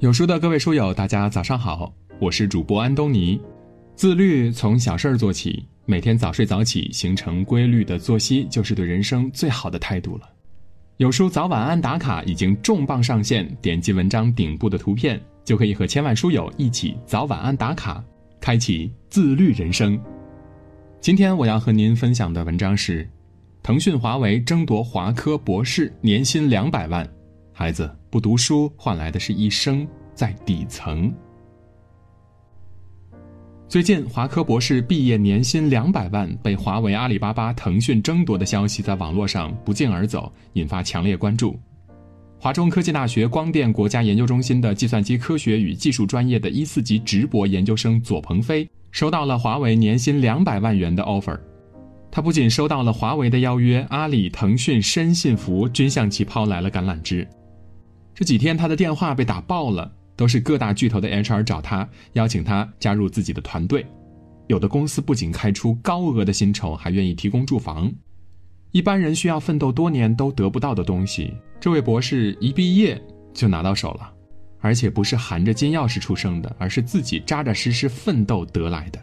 有书的各位书友，大家早上好，我是主播安东尼。自律从小事儿做起，每天早睡早起，形成规律的作息，就是对人生最好的态度了。有书早晚安打卡已经重磅上线，点击文章顶部的图片，就可以和千万书友一起早晚安打卡，开启自律人生。今天我要和您分享的文章是：腾讯、华为争夺华科博士，年薪两百万。孩子不读书，换来的是一生在底层。最近，华科博士毕业年薪两百万，被华为、阿里巴巴、腾讯争夺的消息在网络上不胫而走，引发强烈关注。华中科技大学光电国家研究中心的计算机科学与技术专业的一四级直博研究生左鹏飞，收到了华为年薪两百万元的 offer。他不仅收到了华为的邀约，阿里、腾讯、深信服均向其抛来了橄榄枝。这几天他的电话被打爆了，都是各大巨头的 HR 找他，邀请他加入自己的团队。有的公司不仅开出高额的薪酬，还愿意提供住房。一般人需要奋斗多年都得不到的东西，这位博士一毕业就拿到手了，而且不是含着金钥匙出生的，而是自己扎扎实实奋斗得来的。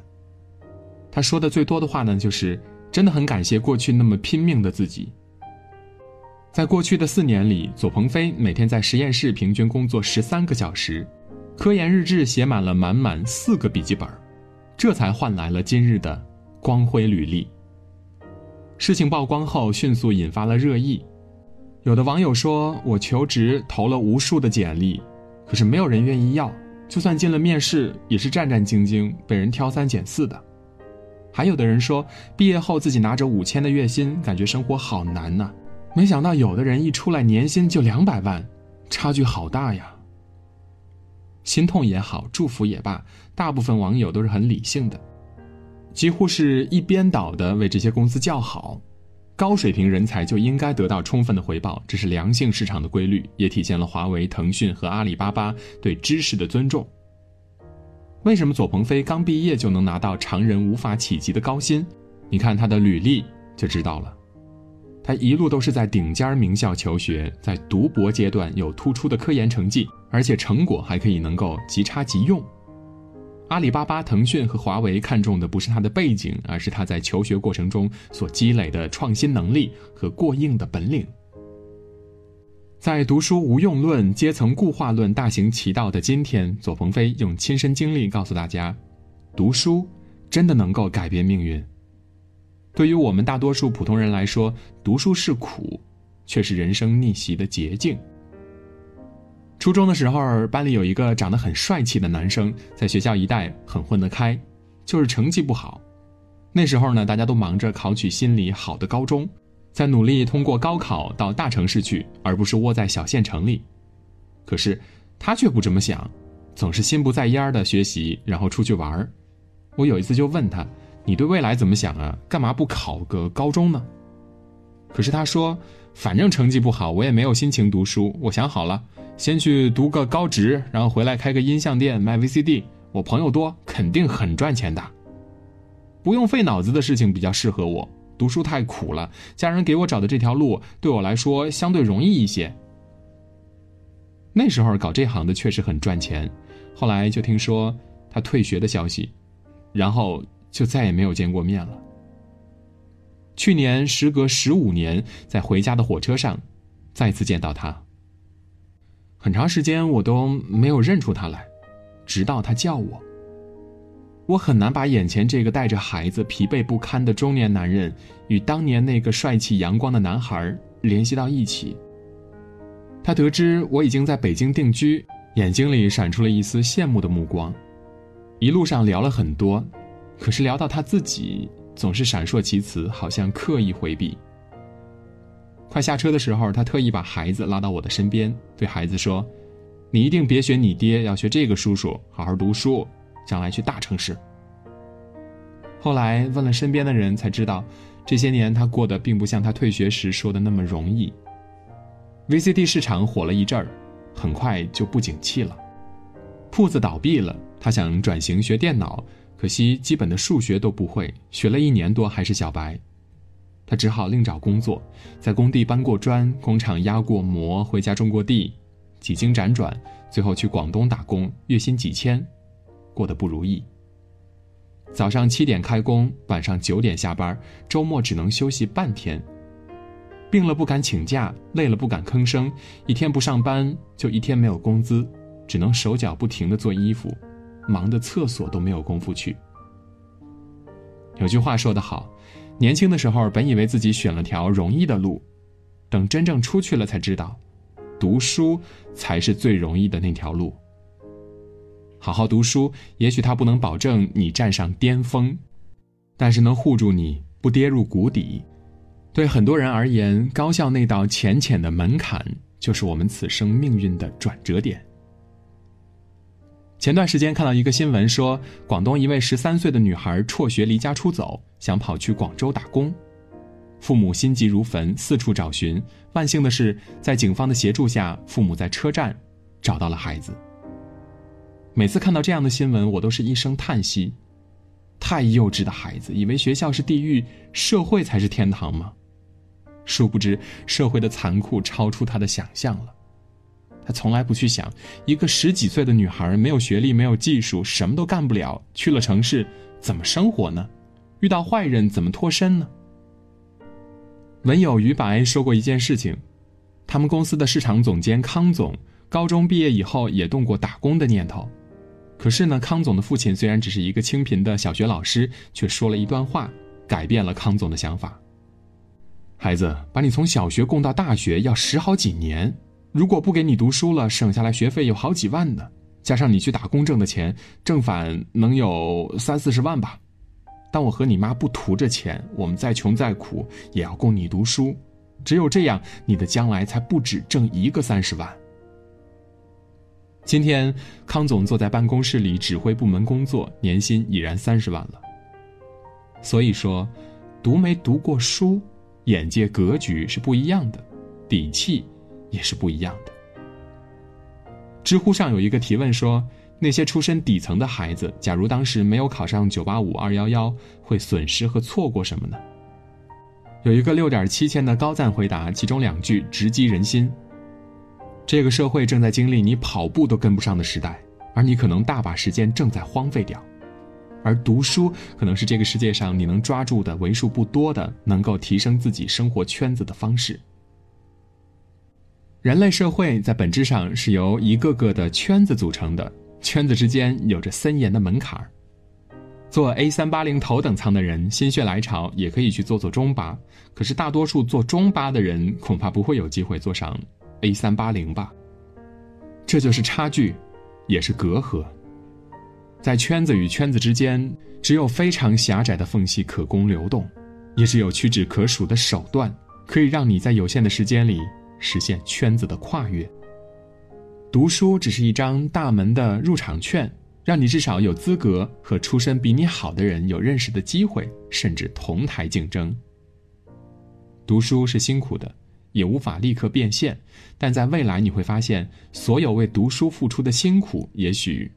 他说的最多的话呢，就是真的很感谢过去那么拼命的自己。在过去的四年里，左鹏飞每天在实验室平均工作十三个小时，科研日志写满了满满四个笔记本，这才换来了今日的光辉履历。事情曝光后，迅速引发了热议。有的网友说：“我求职投了无数的简历，可是没有人愿意要，就算进了面试，也是战战兢兢，被人挑三拣四的。”还有的人说：“毕业后自己拿着五千的月薪，感觉生活好难呐。”没想到有的人一出来年薪就两百万，差距好大呀。心痛也好，祝福也罢，大部分网友都是很理性的，几乎是一边倒的为这些公司叫好。高水平人才就应该得到充分的回报，这是良性市场的规律，也体现了华为、腾讯和阿里巴巴对知识的尊重。为什么左鹏飞刚毕业就能拿到常人无法企及的高薪？你看他的履历就知道了。他一路都是在顶尖名校求学，在读博阶段有突出的科研成绩，而且成果还可以能够即插即用。阿里巴巴、腾讯和华为看重的不是他的背景，而是他在求学过程中所积累的创新能力和过硬的本领。在读书无用论、阶层固化论大行其道的今天，左鹏飞用亲身经历告诉大家：读书真的能够改变命运。对于我们大多数普通人来说，读书是苦，却是人生逆袭的捷径。初中的时候，班里有一个长得很帅气的男生，在学校一带很混得开，就是成绩不好。那时候呢，大家都忙着考取心里好的高中，在努力通过高考到大城市去，而不是窝在小县城里。可是他却不这么想，总是心不在焉的学习，然后出去玩我有一次就问他。你对未来怎么想啊？干嘛不考个高中呢？可是他说，反正成绩不好，我也没有心情读书。我想好了，先去读个高职，然后回来开个音像店卖 VCD。我朋友多，肯定很赚钱的。不用费脑子的事情比较适合我。读书太苦了，家人给我找的这条路对我来说相对容易一些。那时候搞这行的确实很赚钱，后来就听说他退学的消息，然后。就再也没有见过面了。去年时隔十五年，在回家的火车上，再次见到他。很长时间我都没有认出他来，直到他叫我。我很难把眼前这个带着孩子、疲惫不堪的中年男人，与当年那个帅气阳光的男孩联系到一起。他得知我已经在北京定居，眼睛里闪出了一丝羡慕的目光。一路上聊了很多。可是聊到他自己，总是闪烁其词，好像刻意回避。快下车的时候，他特意把孩子拉到我的身边，对孩子说：“你一定别学你爹，要学这个叔叔，好好读书，将来去大城市。”后来问了身边的人，才知道，这些年他过得并不像他退学时说的那么容易。VCD 市场火了一阵儿，很快就不景气了，铺子倒闭了，他想转型学电脑。可惜基本的数学都不会，学了一年多还是小白，他只好另找工作，在工地搬过砖，工厂压过膜，回家种过地，几经辗转，最后去广东打工，月薪几千，过得不如意。早上七点开工，晚上九点下班，周末只能休息半天。病了不敢请假，累了不敢吭声，一天不上班就一天没有工资，只能手脚不停的做衣服，忙的厕所都没有功夫去。有句话说得好，年轻的时候本以为自己选了条容易的路，等真正出去了才知道，读书才是最容易的那条路。好好读书，也许它不能保证你站上巅峰，但是能护住你不跌入谷底。对很多人而言，高校那道浅浅的门槛，就是我们此生命运的转折点。前段时间看到一个新闻，说广东一位十三岁的女孩辍学离家出走，想跑去广州打工，父母心急如焚，四处找寻。万幸的是，在警方的协助下，父母在车站找到了孩子。每次看到这样的新闻，我都是一声叹息：太幼稚的孩子，以为学校是地狱，社会才是天堂吗？殊不知，社会的残酷超出他的想象了。他从来不去想，一个十几岁的女孩没有学历、没有技术，什么都干不了，去了城市怎么生活呢？遇到坏人怎么脱身呢？文友于白说过一件事情：他们公司的市场总监康总，高中毕业以后也动过打工的念头。可是呢，康总的父亲虽然只是一个清贫的小学老师，却说了一段话，改变了康总的想法。孩子，把你从小学供到大学要十好几年，如果不给你读书了，省下来学费有好几万呢。加上你去打工挣的钱，正反能有三四十万吧。当我和你妈不图这钱，我们再穷再苦也要供你读书，只有这样，你的将来才不止挣一个三十万。今天，康总坐在办公室里指挥部门工作，年薪已然三十万了。所以说，读没读过书，眼界格局是不一样的，底气也是不一样的。知乎上有一个提问说：那些出身底层的孩子，假如当时没有考上九八五二幺幺，会损失和错过什么呢？有一个六点七千的高赞回答，其中两句直击人心。这个社会正在经历你跑步都跟不上的时代，而你可能大把时间正在荒废掉，而读书可能是这个世界上你能抓住的为数不多的能够提升自己生活圈子的方式。人类社会在本质上是由一个个的圈子组成的，圈子之间有着森严的门槛儿。做 A 三八零头等舱的人心血来潮也可以去做做中巴，可是大多数坐中巴的人恐怕不会有机会坐上。A 三八零吧，这就是差距，也是隔阂。在圈子与圈子之间，只有非常狭窄的缝隙可供流动，也只有屈指可数的手段，可以让你在有限的时间里实现圈子的跨越。读书只是一张大门的入场券，让你至少有资格和出身比你好的人有认识的机会，甚至同台竞争。读书是辛苦的。也无法立刻变现，但在未来你会发现，所有为读书付出的辛苦，也许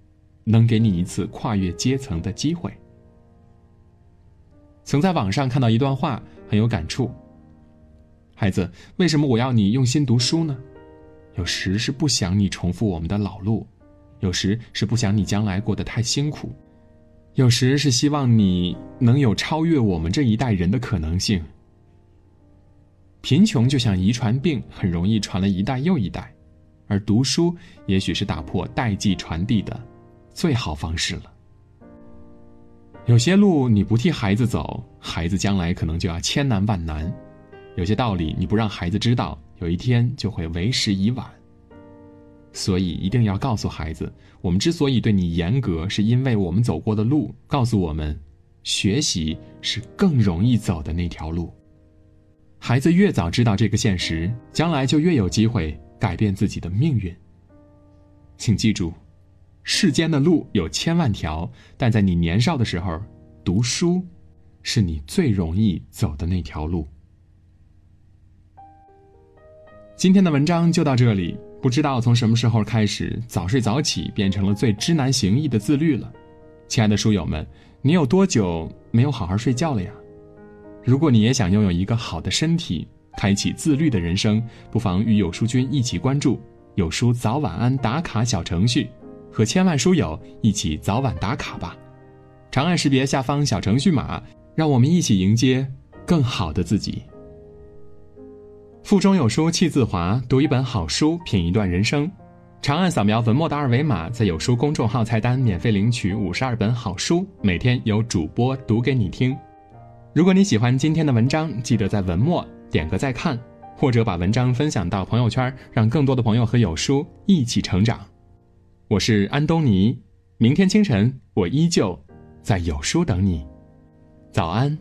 能给你一次跨越阶层的机会。曾在网上看到一段话，很有感触。孩子，为什么我要你用心读书呢？有时是不想你重复我们的老路，有时是不想你将来过得太辛苦，有时是希望你能有超越我们这一代人的可能性。贫穷就像遗传病，很容易传了一代又一代，而读书也许是打破代际传递的最好方式了。有些路你不替孩子走，孩子将来可能就要千难万难；有些道理你不让孩子知道，有一天就会为时已晚。所以一定要告诉孩子，我们之所以对你严格，是因为我们走过的路告诉我们，学习是更容易走的那条路。孩子越早知道这个现实，将来就越有机会改变自己的命运。请记住，世间的路有千万条，但在你年少的时候，读书是你最容易走的那条路。今天的文章就到这里。不知道从什么时候开始，早睡早起变成了最知难行易的自律了。亲爱的书友们，你有多久没有好好睡觉了呀？如果你也想拥有一个好的身体，开启自律的人生，不妨与有书君一起关注有书早晚安打卡小程序，和千万书友一起早晚打卡吧。长按识别下方小程序码，让我们一起迎接更好的自己。腹中有书气自华，读一本好书，品一段人生。长按扫描文末的二维码，在有书公众号菜单免费领取五十二本好书，每天有主播读给你听。如果你喜欢今天的文章，记得在文末点个再看，或者把文章分享到朋友圈，让更多的朋友和有书一起成长。我是安东尼，明天清晨我依旧在有书等你。早安。